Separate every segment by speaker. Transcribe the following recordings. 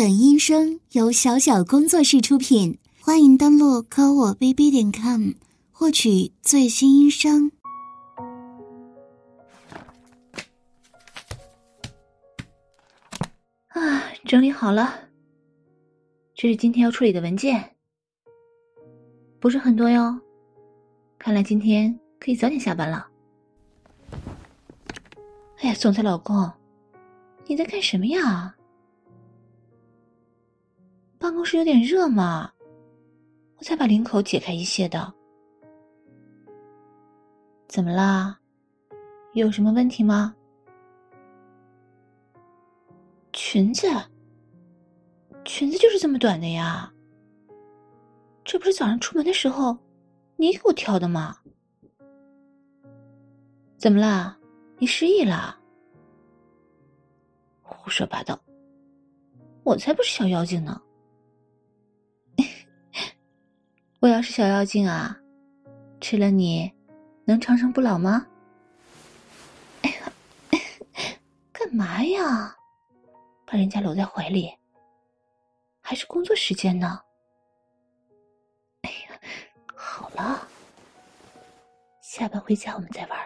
Speaker 1: 本音声由小小工作室出品，欢迎登录科我 bb 点 com 获取最新音声。
Speaker 2: 啊，整理好了，这是今天要处理的文件，不是很多哟。看来今天可以早点下班了。哎呀，总裁老公，你在干什么呀？办公室有点热嘛，我才把领口解开一些的。怎么啦？有什么问题吗？裙子，裙子就是这么短的呀。这不是早上出门的时候你给我挑的吗？怎么啦？你失忆了？胡说八道！我才不是小妖精呢。我要是小妖精啊，吃了你，能长生不老吗？哎呀，干嘛呀？把人家搂在怀里，还是工作时间呢？哎呀，好了，下班回家我们再玩，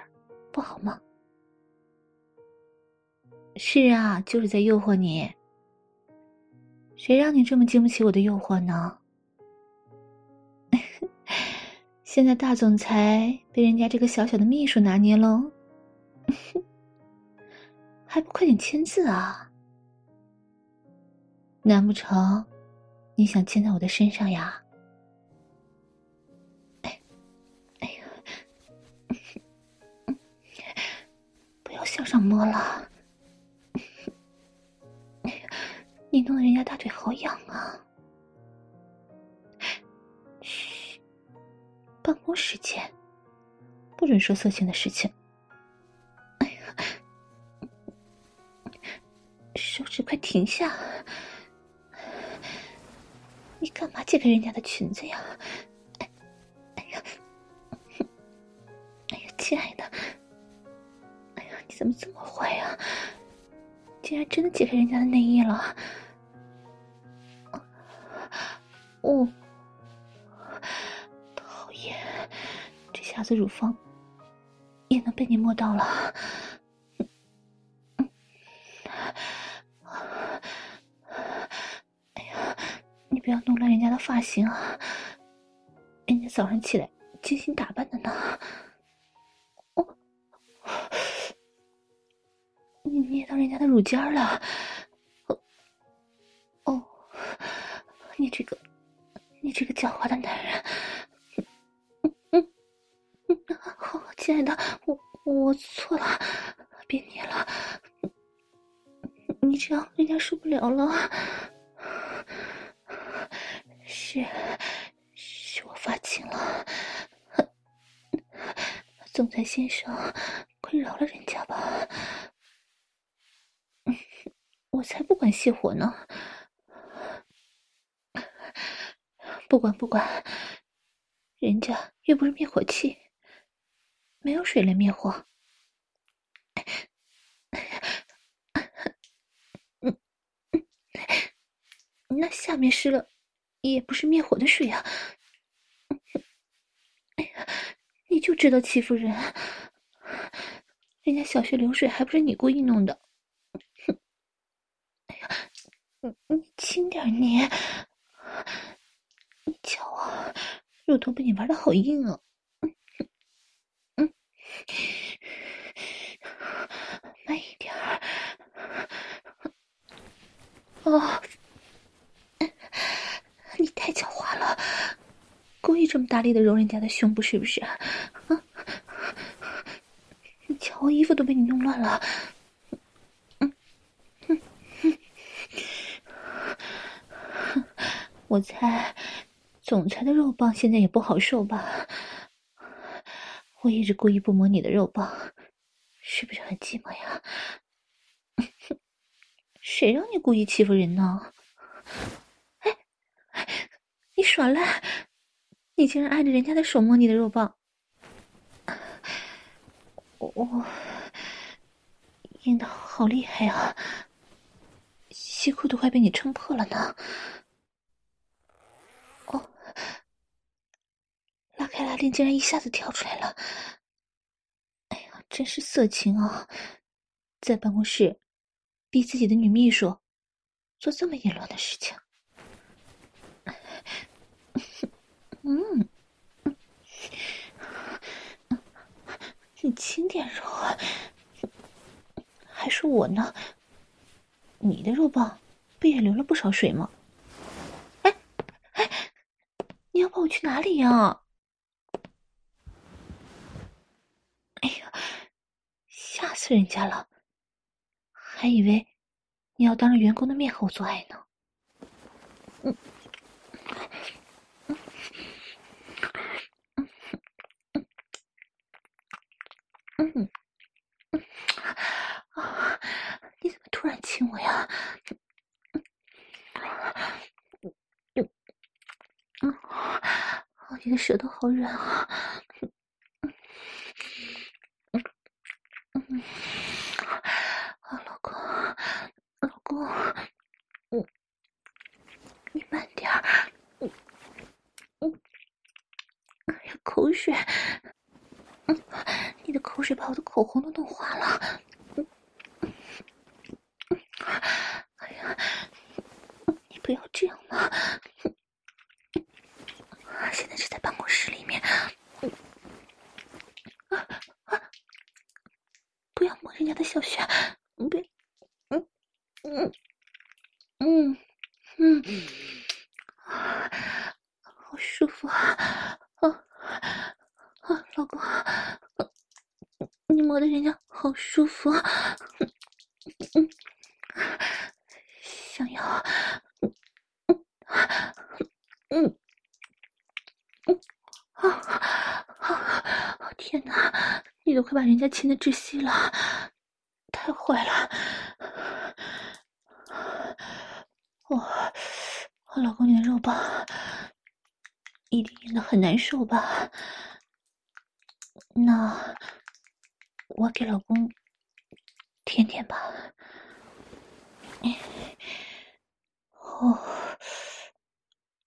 Speaker 2: 不好吗？是啊，就是在诱惑你。谁让你这么经不起我的诱惑呢？现在大总裁被人家这个小小的秘书拿捏喽，还不快点签字啊？难不成你想签在我的身上呀？哎，哎呀，不要向上摸了，你弄得人家大腿好痒啊！办公时间，不准说色情的事情。哎呀，手指快停下！你干嘛解开人家的裙子呀？哎，呀，哎呀，亲爱的，哎呀，你怎么这么坏呀？竟然真的解开人家的内衣了！哦。下子乳房也能被你摸到了，哎呀，你不要弄乱人家的发型啊！人家早上起来精心打扮的呢。你捏到人家的乳尖了。哦哦，你这个，你这个狡猾的男人。亲爱的，我我错了，别捏了，你这样人家受不了了。是，是我发情了，总裁先生，快饶了人家吧。我才不管熄火呢，不管不管，人家又不是灭火器。没有水来灭火，那下面湿了，也不是灭火的水啊！哎呀，你就知道欺负人，人家小穴流水还不是你故意弄的？哎呀，你你轻点捏，你瞧啊，乳头被你玩的好硬啊！慢一点儿。哦，你太狡猾了，故意这么大力的揉人家的胸部是不是？啊，你瞧我衣服都被你弄乱了。嗯嗯嗯，我猜总裁的肉棒现在也不好受吧？我一直故意不摸你的肉棒，是不是很寂寞呀？谁让你故意欺负人呢？哎，你耍赖！你竟然按着人家的手摸你的肉棒，我硬的好厉害啊！西裤都快被你撑破了呢。哦，拉开拉链竟然一下子跳出来了！哎呀，真是色情啊！在办公室逼自己的女秘书做这么淫乱的事情。嗯，你轻点揉！还是我呢？你的肉棒不也流了不少水吗？哎哎，你要抱我去哪里呀？哎呀，吓死人家了！还以为你要当着员工的面和我做爱呢。嗯。嗯，啊！你怎么突然亲我呀？嗯，嗯，你的舌头好软啊！嗯，啊，老公，老公，嗯，你慢点儿，嗯嗯，哎呀，口水。嗯，你的口水把我的口红都弄花了。嗯，哎呀，你不要这样嘛！现在是在办公室里面，啊啊！不要摸人家的小穴，别，嗯嗯嗯嗯，啊，好舒服啊！啊。啊，老公，你摸的人家好舒服啊！嗯，想要，嗯嗯嗯啊啊！天哪，你都快把人家心的窒息了，太坏了！我，我老公，你的肉棒一定硬得很难受吧？那我给老公舔舔吧。哦，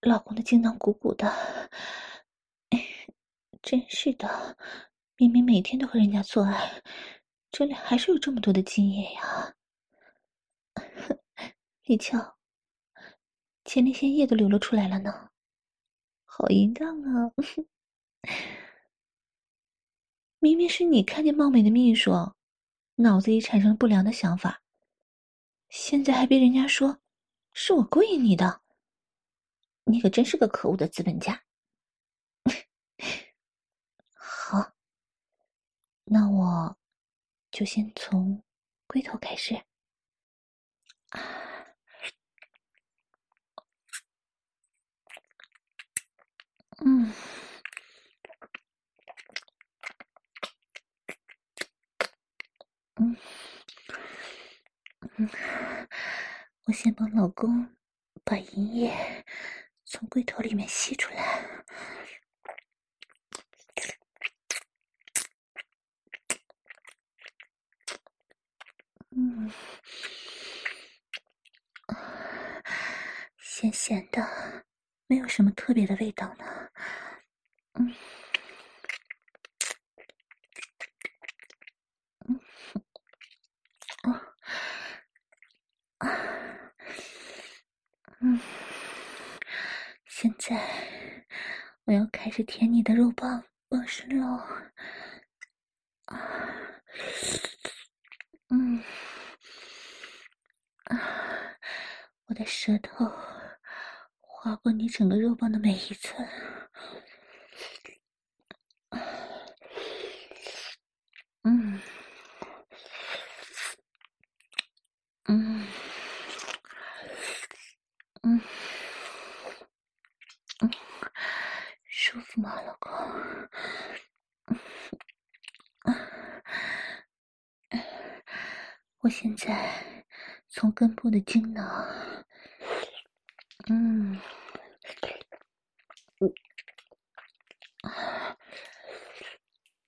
Speaker 2: 老公的精囊鼓鼓的，真是的，明明每天都和人家做爱，这里还是有这么多的精液呀。你瞧，前列腺液都流了出来了呢，好淫荡啊！明明是你看见貌美的秘书，脑子里产生了不良的想法，现在还被人家说是我勾引你的，你可真是个可恶的资本家。好，那我就先从龟头开始。嗯。嗯嗯，我先帮老公把淫液从龟头里面吸出来。嗯，咸咸的，没有什么特别的味道呢。嗯。嗯，现在我要开始舔你的肉棒棒身喽。啊，嗯，啊，我的舌头划过你整个肉棒的每一寸。嗯。我现在从根部的精囊，嗯，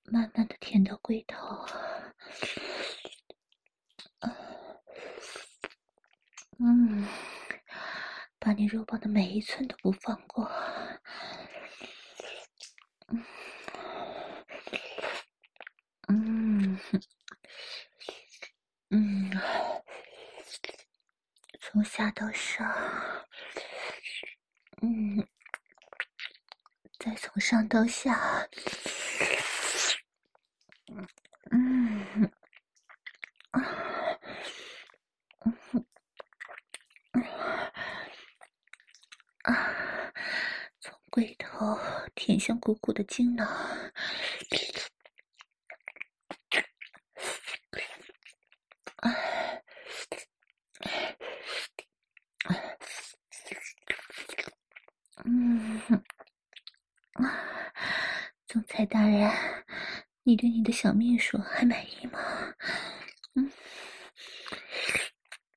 Speaker 2: 慢慢的舔到龟头，嗯，把你肉棒的每一寸都不放过。嗯，嗯，从下到上，嗯，再从上到下。像鼓鼓的精囊，嗯，总裁大人，你对你的小秘书还满意吗？嗯，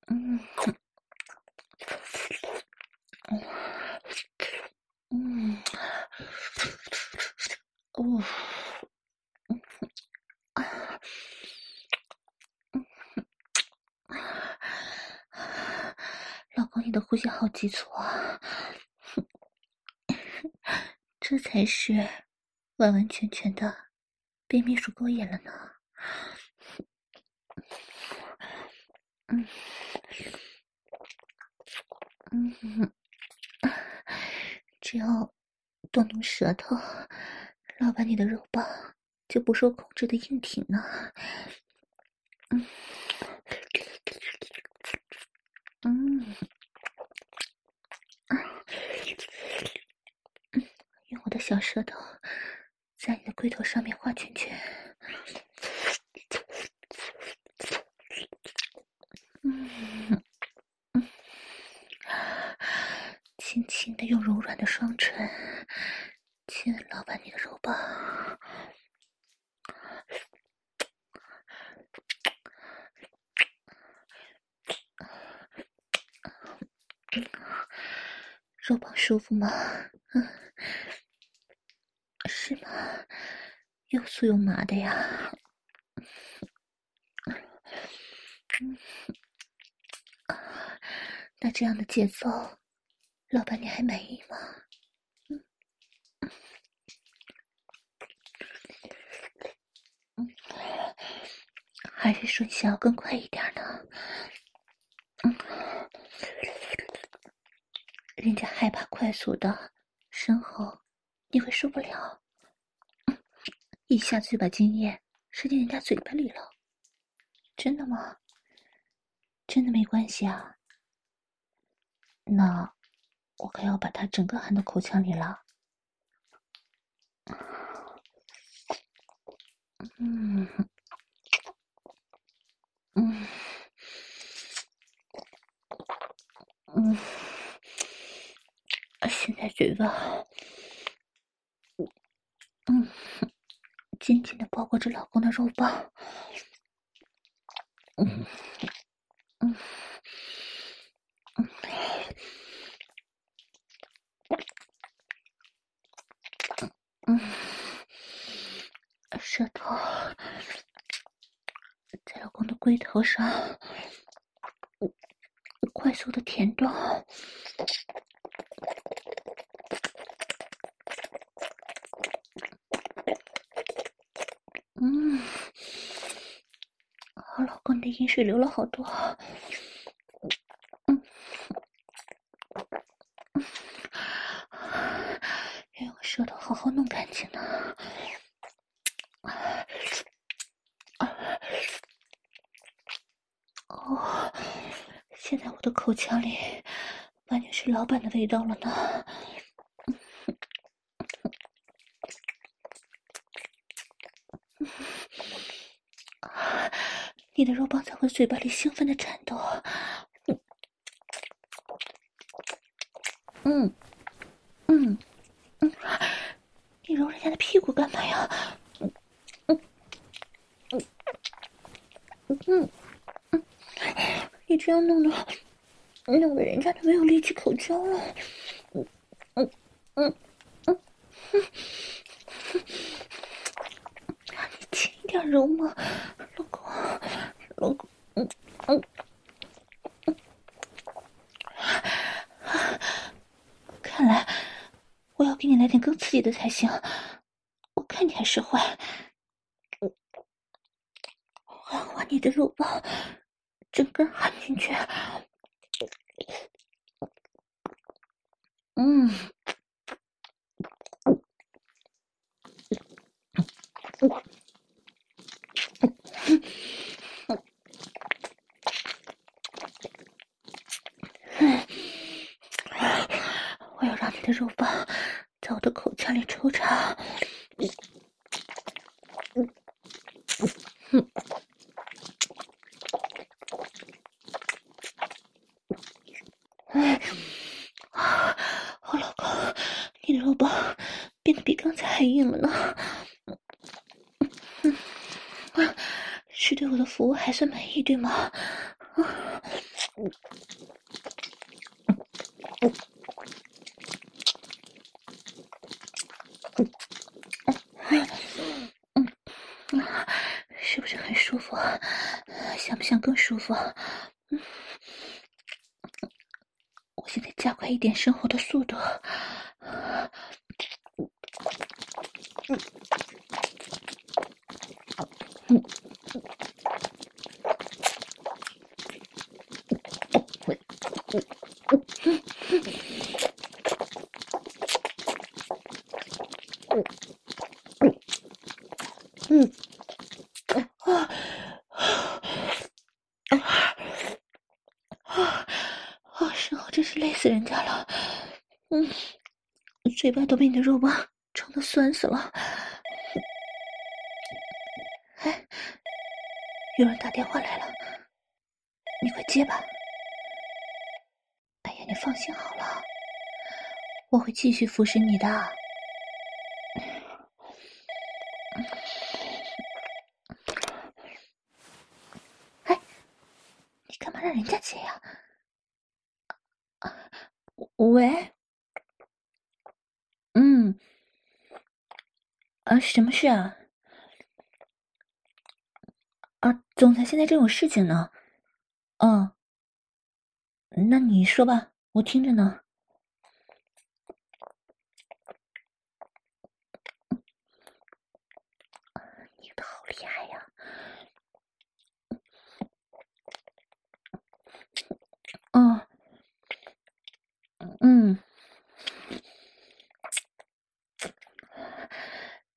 Speaker 2: 嗯。嗯，哦。你的呼吸好急促啊！这才是完完全全的被秘书勾引了呢。嗯嗯，只要动动舌头，老板你的肉棒就不受控制的硬挺呢。嗯嗯。小舌头在你的龟头上面画圈圈，嗯嗯，轻轻的用柔软的双唇亲吻老板你的肉棒，肉棒舒服吗？嗯。是吗？又酥又麻的呀。那这样的节奏，老板你还满意吗？还是说你想要更快一点呢？嗯，人家害怕快速的，身后你会受不了。一下子就把精液射进人家嘴巴里了，真的吗？真的没关系啊。那我可要把它整个含到口腔里了。嗯嗯嗯，现在嘴巴，嗯。紧紧的包裹着老公的肉棒，嗯嗯嗯嗯，舌头在老公的龟头上快速的舔动。嗯，我老公的阴水流了好多，嗯，要用舌头好好弄干净呢。哦，现在我的口腔里完全是老板的味道了呢。你的肉棒在我嘴巴里兴奋的颤抖，嗯，嗯，嗯，你揉人家的屁股干嘛呀？嗯，嗯，嗯，嗯，你这样弄的，弄得人家都没有力气口交了。嗯，嗯，嗯，嗯，嗯，你轻一点揉嘛。嗯嗯嗯，看来我要给你来点更刺激的才行。我看你还是坏。我要把你的肉包整根含进去。嗯。我要让你的肉棒在我的口腔里抽插，嗯嗯嗯嗯，啊，我老公，你的肉棒变得比刚才还硬了呢，嗯嗯，啊，是对我的服务还算满意对吗？啊，嗯嗯想不想更舒服？嗯，我现在加快一点声活的速度。嗯嗯嗯啊。累死人家了，嗯，嘴巴都被你的肉棒冲得酸死了。哎，有人打电话来了，你快接吧。哎呀，你放心好了，我会继续服侍你的。哎，你干嘛让人家接呀？喂，嗯，啊，什么事啊？啊，总裁现在正有事情呢。嗯，那你说吧，我听着呢。你的好厉害呀！嗯。嗯，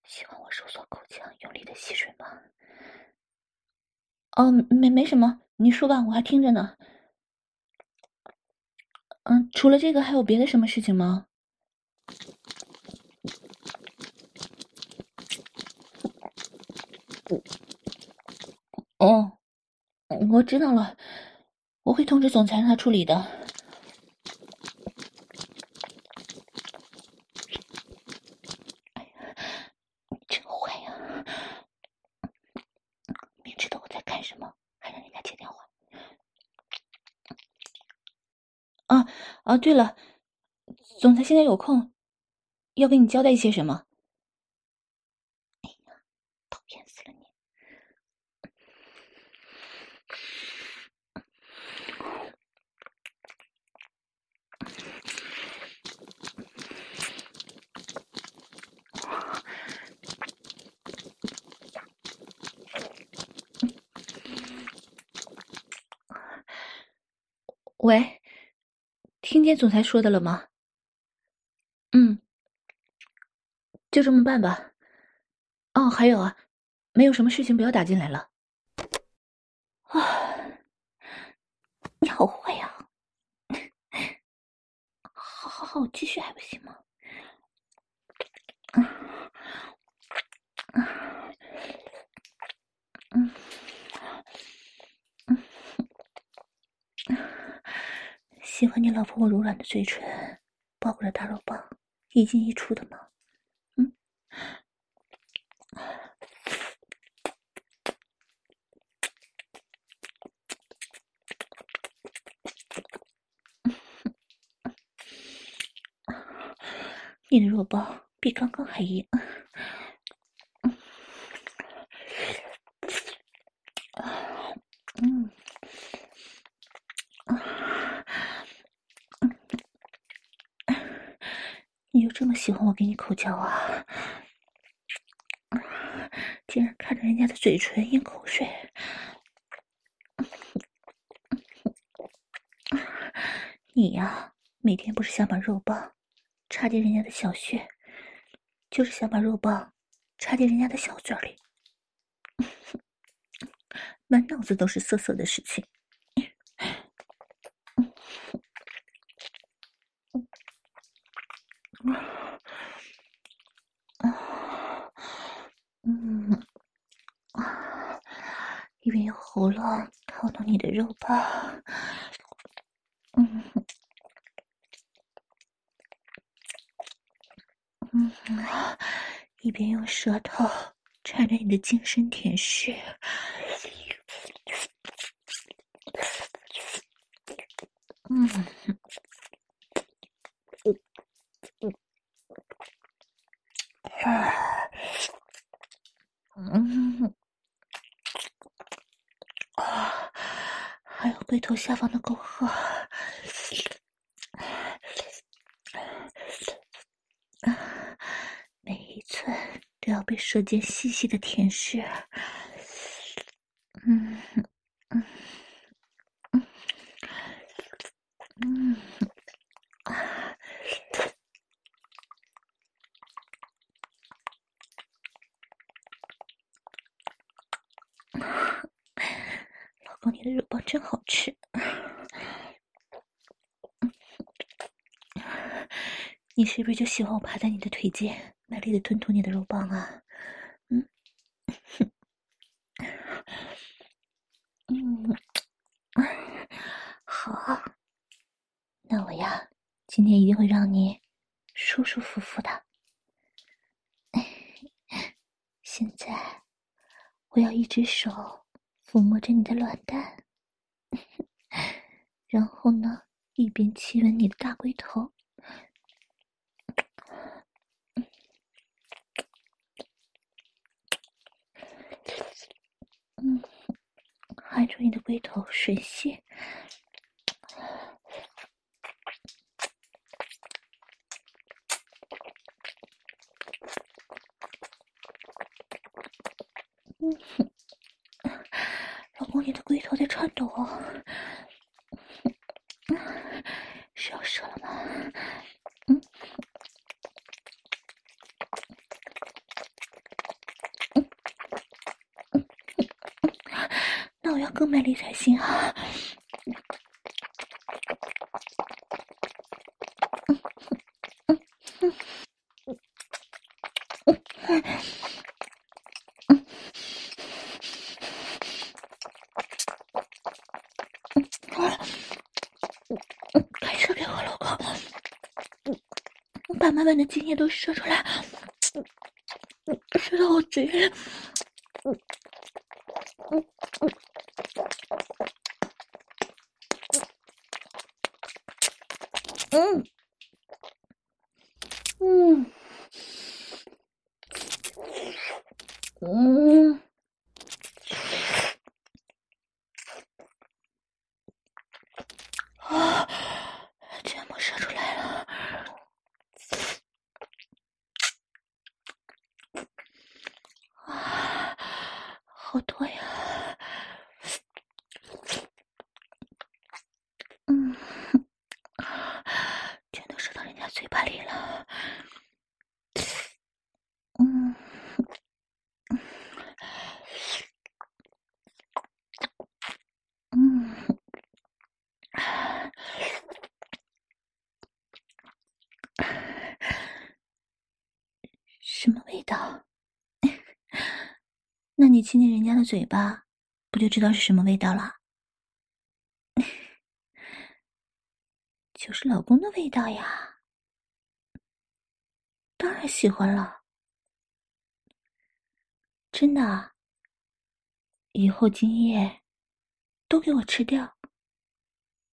Speaker 2: 喜欢我收缩口腔、用力的吸水吗？哦，没没什么，你说吧，我还听着呢。嗯，除了这个，还有别的什么事情吗？哦，我知道了，我会通知总裁让他处理的。对了，总裁现在有空，要跟你交代一些什么？哎呀，讨厌死了你！喂。听见总裁说的了吗？嗯，就这么办吧。哦，还有啊，没有什么事情不要打进来了。啊，你好坏呀！好好好，我继续还不行吗？嗯嗯嗯。喜欢你老婆我柔软的嘴唇，包裹着大肉棒，一进一出的吗？嗯。你的肉包比刚刚还硬。你就这么喜欢我给你口交啊？竟然看着人家的嘴唇咽口水，你呀，每天不是想把肉棒插进人家的小穴，就是想把肉棒插进人家的小嘴里，满脑子都是色色的事情。一边用喉咙掏弄你的肉包，嗯，嗯，一边用舌头缠着你的精神舔舐，嗯，嗯，嗯，嗯，嗯。还有龟头下方的沟壑，每一寸都要被舌尖细细的舔舐。嗯嗯嗯嗯啊！你的肉棒真好吃。你是不是就喜欢我趴在你的腿间，卖力的吞吐你的肉棒啊？嗯，嗯，好，那我呀，今天一定会让你舒舒服服的。现在，我要一只手。抚摸着你的卵蛋，然后呢，一边亲吻你的大龟头，嗯，含住你的龟头吮吸，嗯。哼公，你的龟头在颤抖，是要射了吗？嗯，嗯，嗯，那我要更卖力才行啊！把满满的经验都说出来，说到我嘴里。嗯嗯嗯嗯嗯。好多呀，嗯，全都射到人家嘴巴里了，嗯，嗯，什么味道？那你亲亲人家的嘴巴，不就知道是什么味道了？就是老公的味道呀，当然喜欢了，真的啊。以后精液都给我吃掉，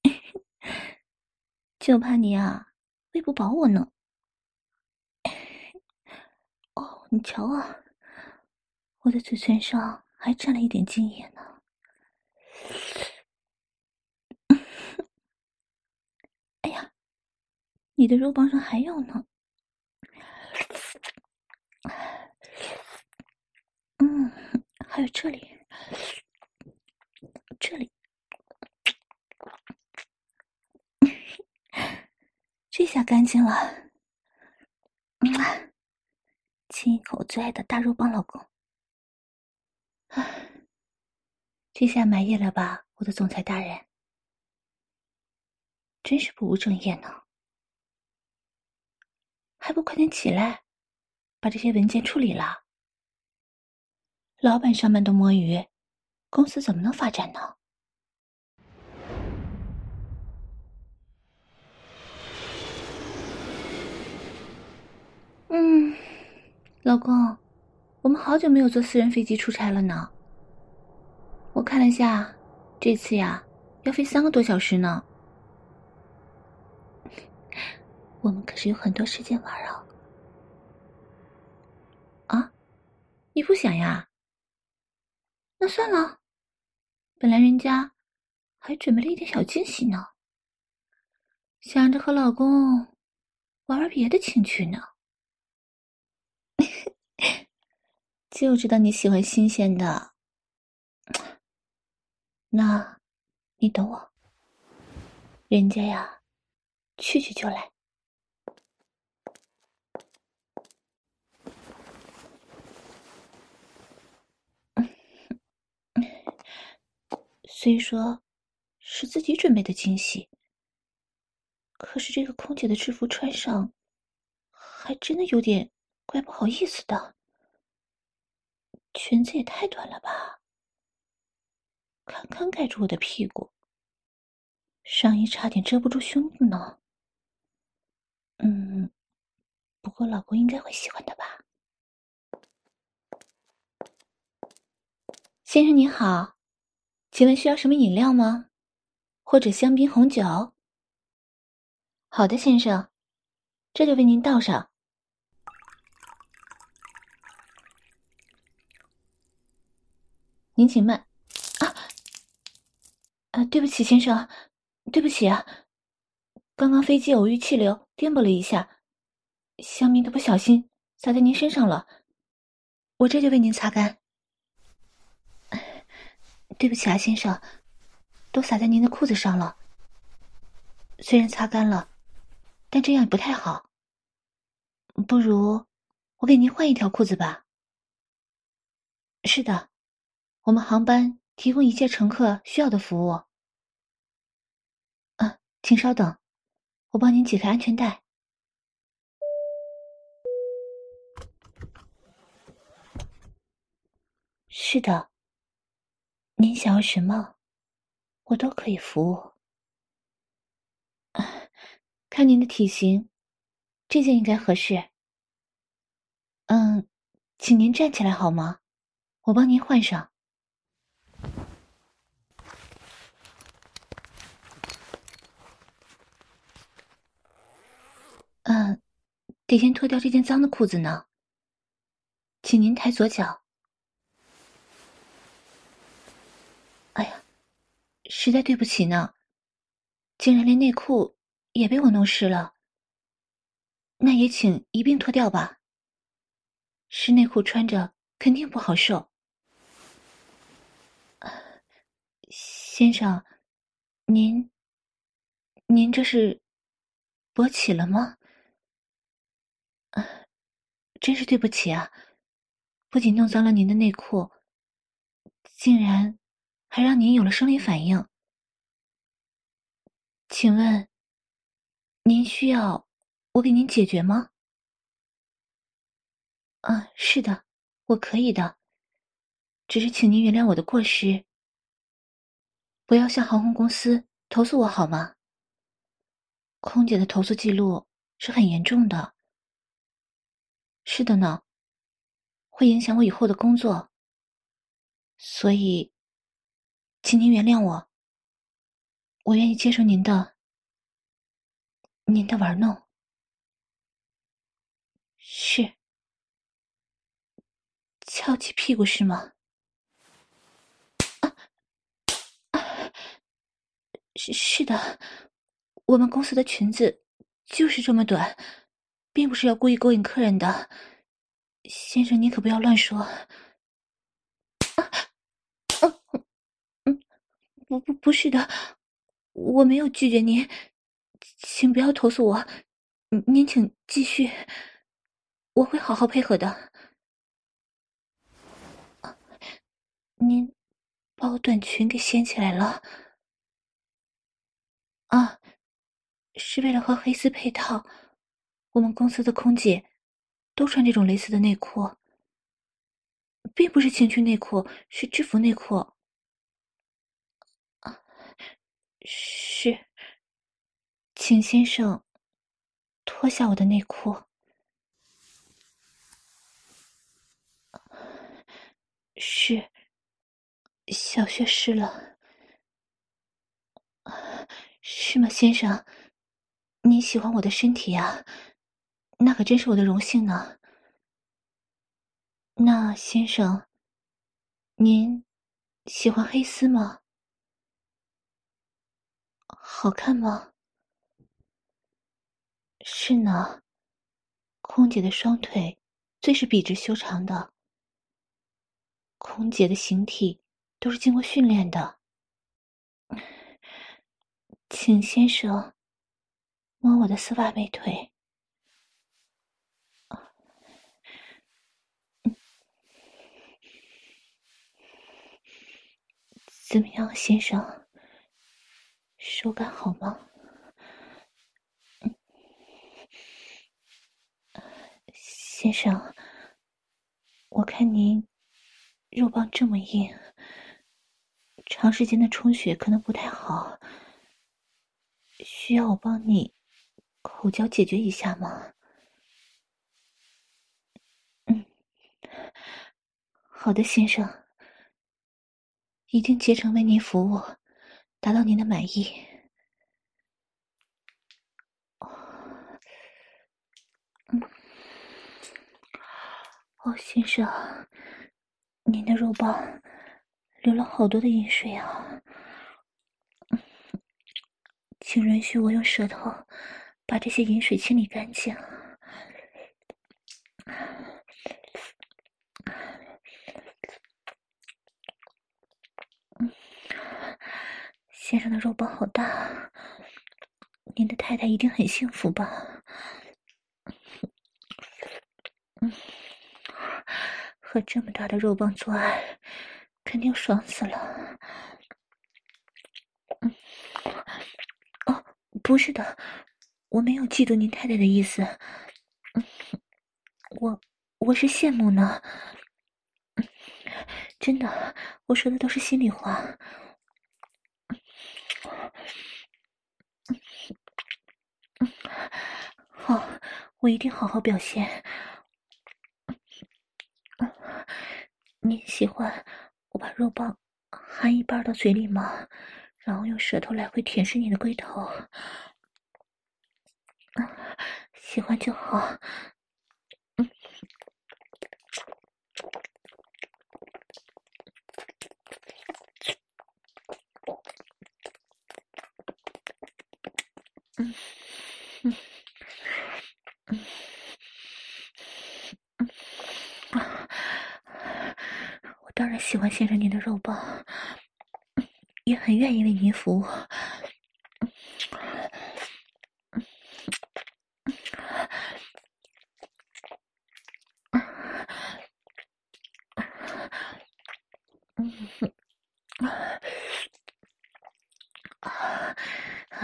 Speaker 2: 就怕你啊喂不饱我呢。哦，你瞧啊。我的嘴唇上还沾了一点精液呢。哎呀，你的肉棒上还有呢。嗯，还有这里。这里。这下干净了。亲一口，最爱的大肉棒老公。唉，这下满意了吧，我的总裁大人？真是不务正业呢，还不快点起来，把这些文件处理了。老板上班都摸鱼，公司怎么能发展呢？嗯，老公，我们好久没有坐私人飞机出差了呢。我看了下，这次呀，要飞三个多小时呢。我们可是有很多时间玩啊！啊，你不想呀？那算了，本来人家还准备了一点小惊喜呢，想着和老公玩玩别的情趣呢。就知道你喜欢新鲜的，那，你等我，人家呀，去去就来。虽说是自己准备的惊喜，可是这个空姐的制服穿上，还真的有点怪不好意思的。裙子也太短了吧，堪堪盖住我的屁股，上衣差点遮不住胸部呢。嗯，不过老公应该会喜欢的吧。先生您好。请问需要什么饮料吗？或者香槟红酒？好的，先生，这就为您倒上。您请慢。啊，啊，对不起，先生，对不起啊，刚刚飞机偶遇气流颠簸了一下，香槟都不小心洒在您身上了，我这就为您擦干。对不起啊，先生，都洒在您的裤子上了。虽然擦干了，但这样也不太好。不如我给您换一条裤子吧。是的，我们航班提供一切乘客需要的服务。啊，请稍等，我帮您解开安全带。是的。您想要什么，我都可以服务。看您的体型，这件应该合适。嗯，请您站起来好吗？我帮您换上。嗯，得先脱掉这件脏的裤子呢。请您抬左脚。哎呀，实在对不起呢，竟然连内裤也被我弄湿了。那也请一并脱掉吧。湿内裤穿着肯定不好受。先生，您，您这是勃起了吗？真是对不起啊，不仅弄脏了您的内裤，竟然。还让您有了生理反应，请问，您需要我给您解决吗？啊，是的，我可以的，只是请您原谅我的过失，不要向航空公司投诉我好吗？空姐的投诉记录是很严重的，是的呢，会影响我以后的工作，所以。请您原谅我，我愿意接受您的，您的玩弄。是，翘起屁股是吗？是是的，我们公司的裙子就是这么短，并不是要故意勾引客人的。先生您可不要乱说。不不不是的我没有拒绝您请不要投诉我您请继续我会好好配合的。您把我短裙给掀起来了。啊是为了和黑丝配套我们公司的空姐都穿这种蕾丝的内裤，并不是情趣内裤，是制服内裤。是，请先生脱下我的内裤。是，小穴湿了。是吗，先生？你喜欢我的身体啊？那可真是我的荣幸呢。那先生，您喜欢黑丝吗？好看吗？是呢，空姐的双腿最是笔直修长的。空姐的形体都是经过训练的。请先生摸我的丝袜美腿。怎么样，先生？手感好吗？先生，我看您肉棒这么硬，长时间的充血可能不太好。需要我帮你口交解决一下吗？嗯，好的，先生，一定竭诚为您服务，达到您的满意。哦，先生，您的肉包流了好多的淫水啊。请允许我用舌头把这些淫水清理干净。先生的肉棒好大，您的太太一定很幸福吧？和这么大的肉棒做爱，肯定爽死了。哦不是的，我没有嫉妒您太太的意思。我我是羡慕呢。真的，我说的都是心里话。好，我一定好好表现。你喜欢我把肉棒含一半到嘴里吗？然后用舌头来回舔舐你的龟头，喜欢就好。嗯，嗯，嗯，我当然喜欢先生您的肉棒。也很愿意为您服务。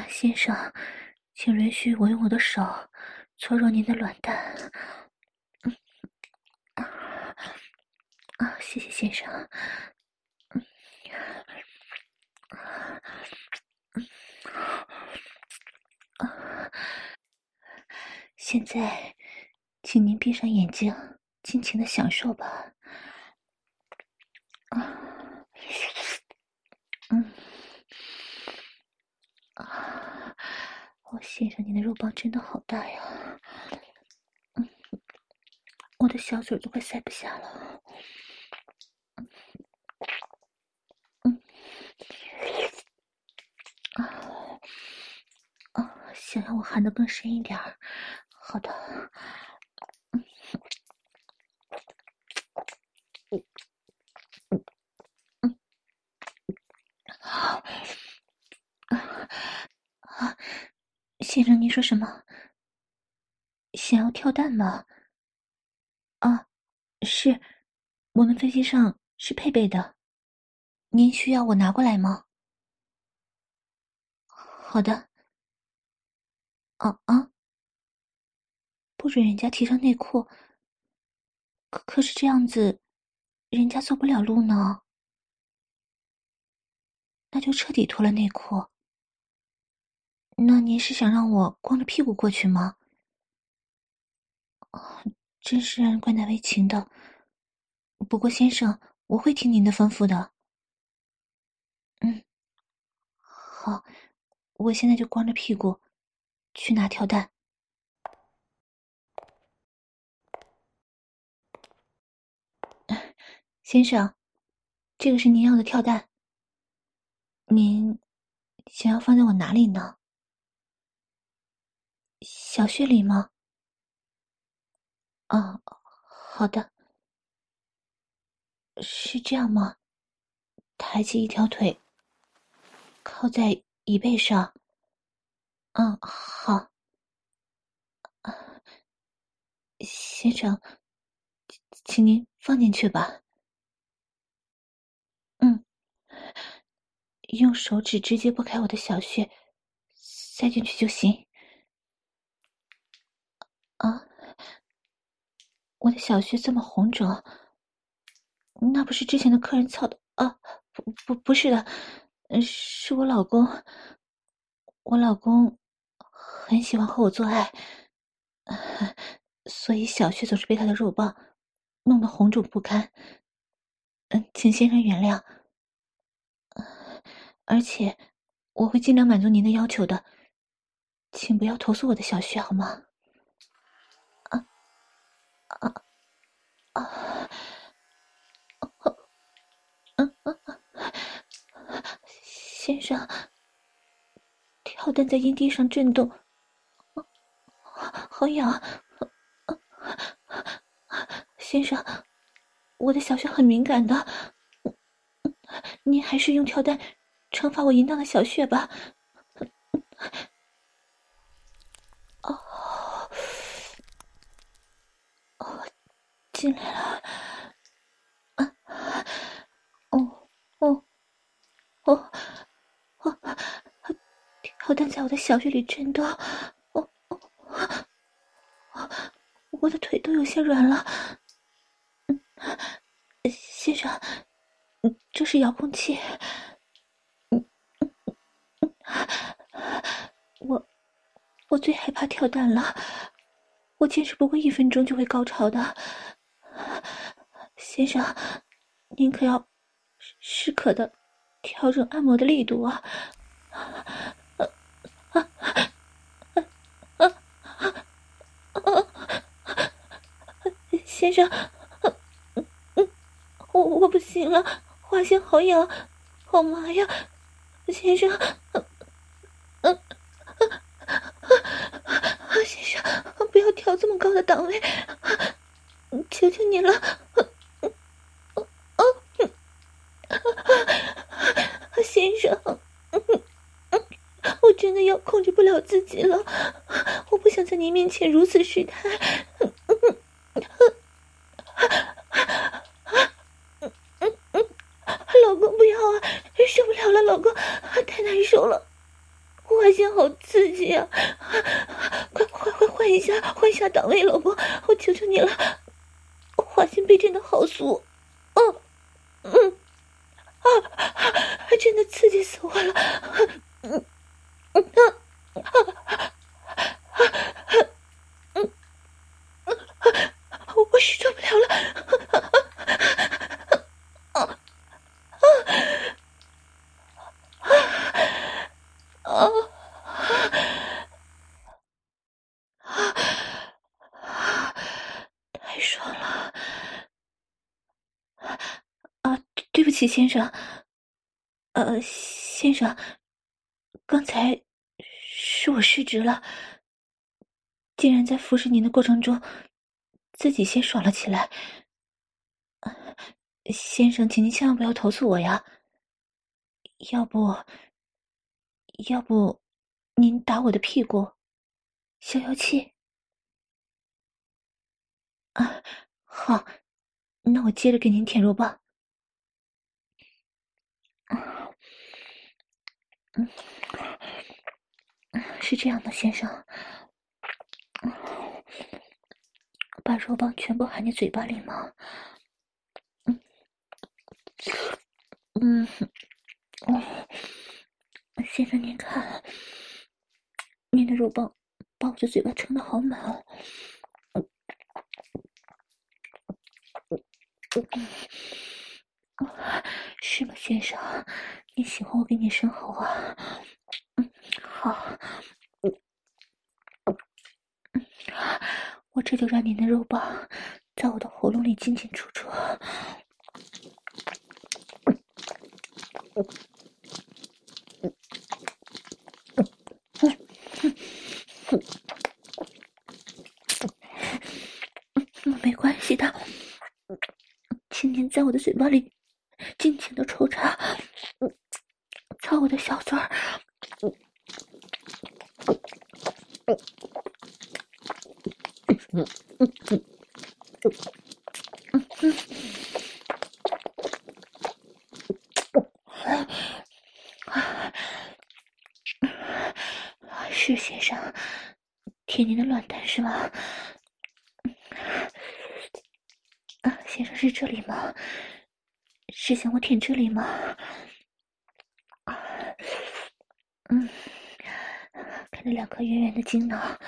Speaker 2: 先生，请允许我用我的手搓揉您的卵蛋。啊，谢谢先生。现在，请您闭上眼睛，尽情的享受吧。啊，嗯，啊，我先包，真的好大呀。嗯，我的小嘴都快塞不下了。嗯，啊，啊，想让我喊得更深一点儿。好的，嗯，嗯，嗯，好，啊，先生，您说什么？想要跳蛋吗？啊，是，我们飞机上是配备的。您需要我拿过来吗？好的。啊啊！不准人家提上内裤。可可是这样子，人家走不了路呢。那就彻底脱了内裤。那您是想让我光着屁股过去吗？真是让人怪难为情的。不过先生，我会听您的吩咐的。嗯，好，我现在就光着屁股去拿跳蛋。先生，这个是您要的跳蛋。您想要放在我哪里呢？小穴里吗？啊，好的。是这样吗？抬起一条腿，靠在椅背上。嗯，好。先生，请您放进去吧。嗯用手指直接拨开我的小穴，塞进去就行。啊，我的小穴这么红肿，那不是之前的客人操的啊？不不不是的，是我老公。我老公很喜欢和我做爱，所以小穴总是被他的肉棒弄得红肿不堪。嗯，请先生原谅。而且，我会尽量满足您的要求的，请不要投诉我的小穴好吗？啊啊啊！嗯嗯嗯，先生，跳蛋在阴蒂上震动，好痒。先生，我的小穴很敏感的，您还是用跳蛋。惩罚我淫荡的小穴吧！哦，哦，进来了！啊，哦，哦，哦，哦，跳蛋在我的小穴里震动，哦哦，哦，我的腿都有些软了。嗯，先生，这是遥控器。我，我最害怕跳蛋了，我坚持不过一分钟就会高潮的。先生，您可要适可的调整按摩的力度啊！啊啊啊啊！先生，我我不行了，花心好痒，好麻呀！先生。调这么高的档位，求求你了！先生，我真的要控制不了自己了，我不想在您面前如此失态。老公不要啊，受不了了，老公，太难受了，我心好刺激啊！快快快换一下，换一下档位，老公，我求求你了，花心被震的好酥，嗯嗯啊，真的刺激死我了，嗯嗯啊啊啊嗯嗯，我是受不了了，啊啊啊啊！齐先生，呃，先生，刚才是我失职了，竟然在服侍您的过程中，自己先爽了起来。先生，请您千万不要投诉我呀，要不，要不，您打我的屁股，消消气。啊，好，那我接着给您舔肉棒。嗯，是这样的，先生，把肉棒全部含进嘴巴里吗？嗯，嗯，先生您看，您的肉棒把我的嘴巴撑得好满哦。是吗，先生？你喜欢我给你生喉啊？嗯，好。我这就让您的肉棒在我的喉咙里进进出出。嗯，没关系的，请您在我的嘴巴里。尽情的抽插，嗯，操我的小嘴儿，嗯，嗯，嗯，嗯，嗯，嗯，是先生，舔您的卵蛋是吗？啊，先生是这里吗？是想我舔这里吗？嗯，看着两颗圆圆的精囊，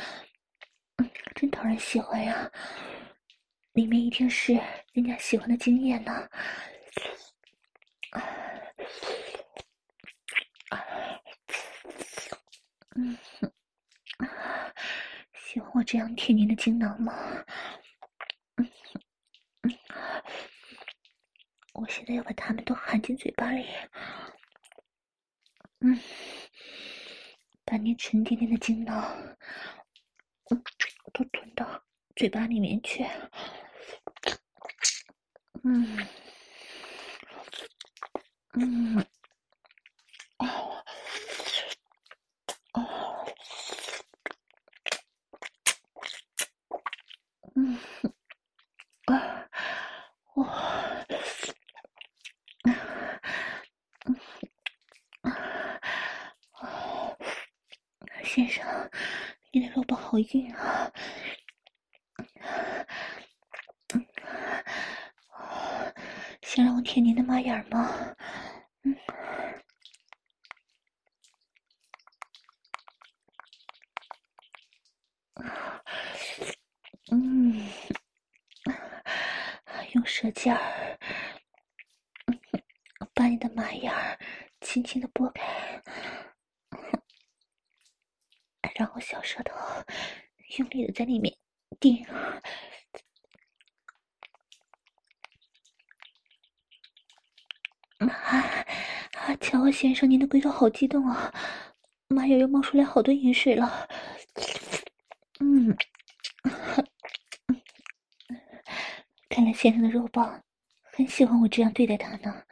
Speaker 2: 真讨人喜欢呀！里面一定是人家喜欢的经验呢。嗯，喜欢我这样舔您的精囊吗？我现在要把它们都含进嘴巴里，嗯，把你沉甸甸的精囊，嗯，都吞到嘴巴里面去，嗯，嗯，哦，哦，嗯，啊，哇。先生，你的肉棒好硬啊！想让我舔您的马眼吗？嗯，嗯，用舌尖儿把你的马眼轻轻的拨开。然后小舌头用力的在里面顶，啊啊！瞧啊，先生，您的龟头好激动啊，马眼又冒出来好多盐水了。嗯，看来先生的肉棒很喜欢我这样对待他呢。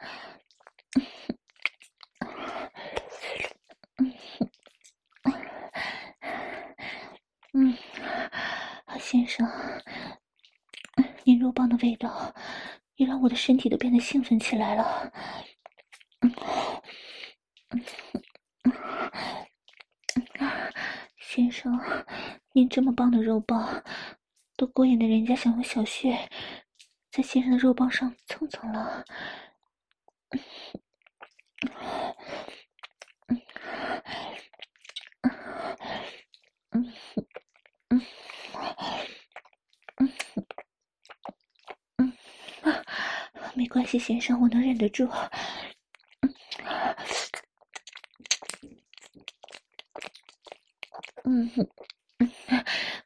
Speaker 2: 先生，您肉棒的味道也让我的身体都变得兴奋起来了。生，您这么棒的肉棒，都勾引的人家想用小穴在先生的肉棒上蹭蹭了。没关系，先生，我能忍得住。嗯嗯，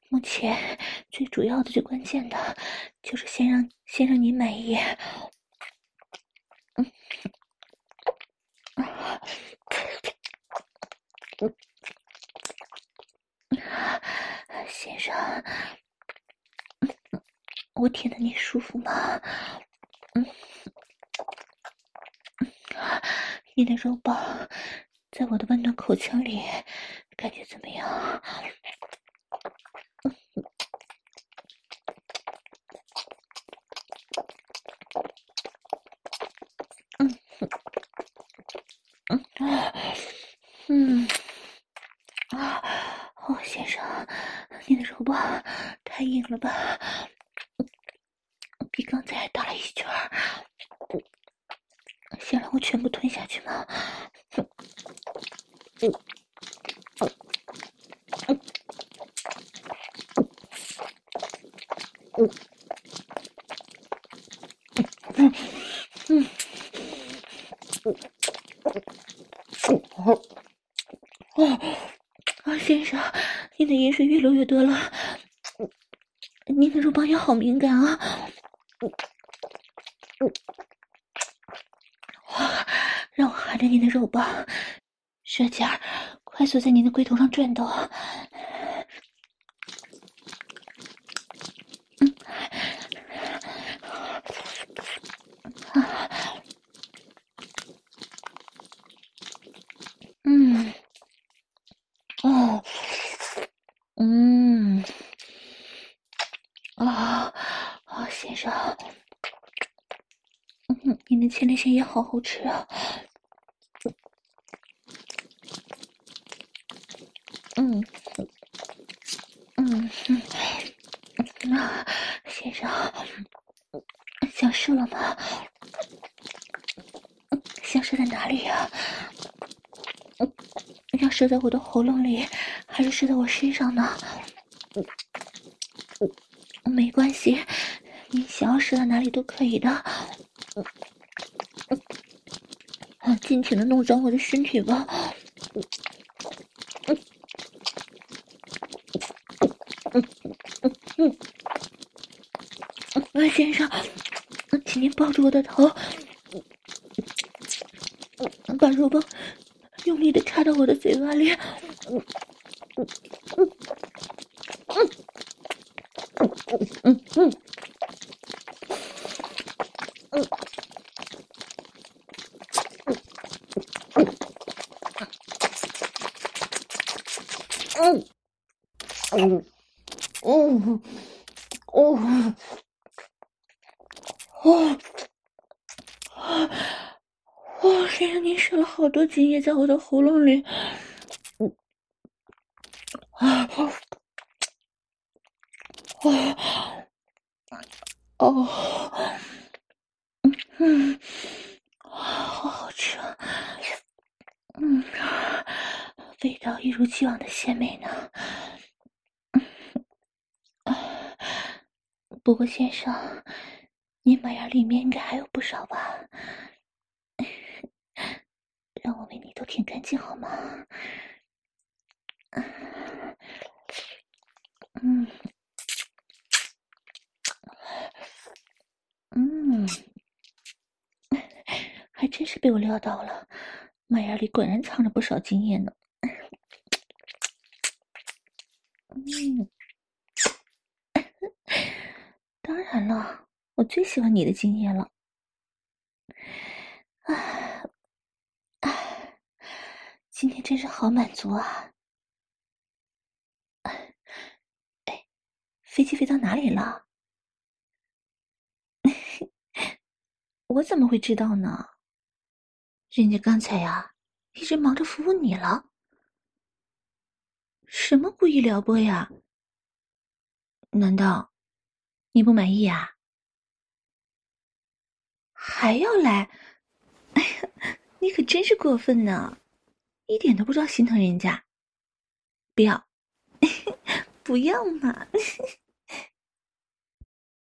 Speaker 2: 目前最主要的、最关键的，就是先让先让你满意。嗯，先生，我舔的你舒服吗？嗯，你的肉棒在我的温暖口腔里感觉怎么样？嗯嗯嗯啊！哦，先生，你的肉棒太硬了吧？比刚才还大了一圈儿，想让我全部吞下去吗？啊，先生，你的盐水越流越多了，您的肉棒也好敏感啊！哇，让我含着您的肉棒，舌尖儿快速在您的龟头上转动。嗯，啊，嗯。哦，嗯，啊，啊，先生，嗯，你的前列腺也好好吃啊，嗯，嗯，嗯，先生，想射了吗？想射在哪里呀？要射在我的喉咙里，还是射在我身上呢？没关系，你想要射在哪里都可以的。啊，尽情的弄脏我的身体吧。嗯嗯嗯嗯嗯，先生，请您抱住我的头，把肉棒。用力的插到我的嘴巴里，精液在我的喉咙里，嗯，啊，哦，哦，嗯嗯，好好吃啊，嗯，味道一如既往的鲜美呢，不过先生，你马眼里面应该还有不少吧？让我为你都舔干净好吗？嗯，嗯，还真是被我料到了，马眼里果然藏着不少精液呢。嗯，当然了，我最喜欢你的精液了。啊。今天真是好满足啊！哎，飞机飞到哪里了？我怎么会知道呢？人家刚才呀，一直忙着服务你了。什么故意撩拨呀？难道你不满意啊？还要来？哎呀，你可真是过分呢！一点都不知道心疼人家，不要，不要嘛！